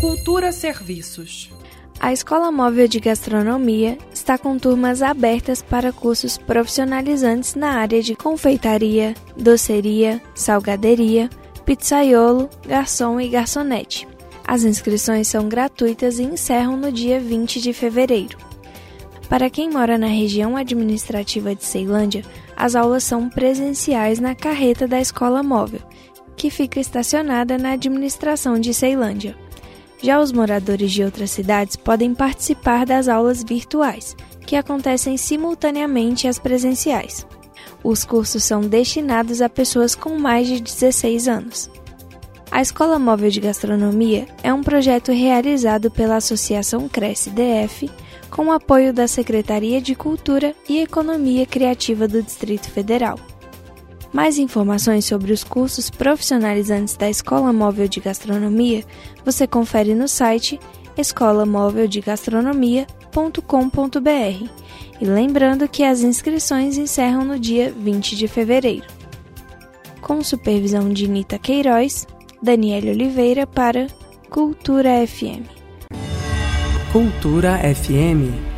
Cultura Serviços. A Escola Móvel de Gastronomia está com turmas abertas para cursos profissionalizantes na área de confeitaria, doceria, salgaderia, pizzaiolo, garçom e garçonete. As inscrições são gratuitas e encerram no dia 20 de fevereiro. Para quem mora na região administrativa de Ceilândia, as aulas são presenciais na carreta da Escola Móvel, que fica estacionada na administração de Ceilândia. Já os moradores de outras cidades podem participar das aulas virtuais, que acontecem simultaneamente às presenciais. Os cursos são destinados a pessoas com mais de 16 anos. A Escola Móvel de Gastronomia é um projeto realizado pela Associação Cresce DF com o apoio da Secretaria de Cultura e Economia Criativa do Distrito Federal. Mais informações sobre os cursos profissionalizantes da Escola Móvel de Gastronomia você confere no site escolamoveldegastronomia.com.br. E lembrando que as inscrições encerram no dia 20 de fevereiro. Com supervisão de Nita Queiroz, Daniela Oliveira para Cultura FM. Cultura FM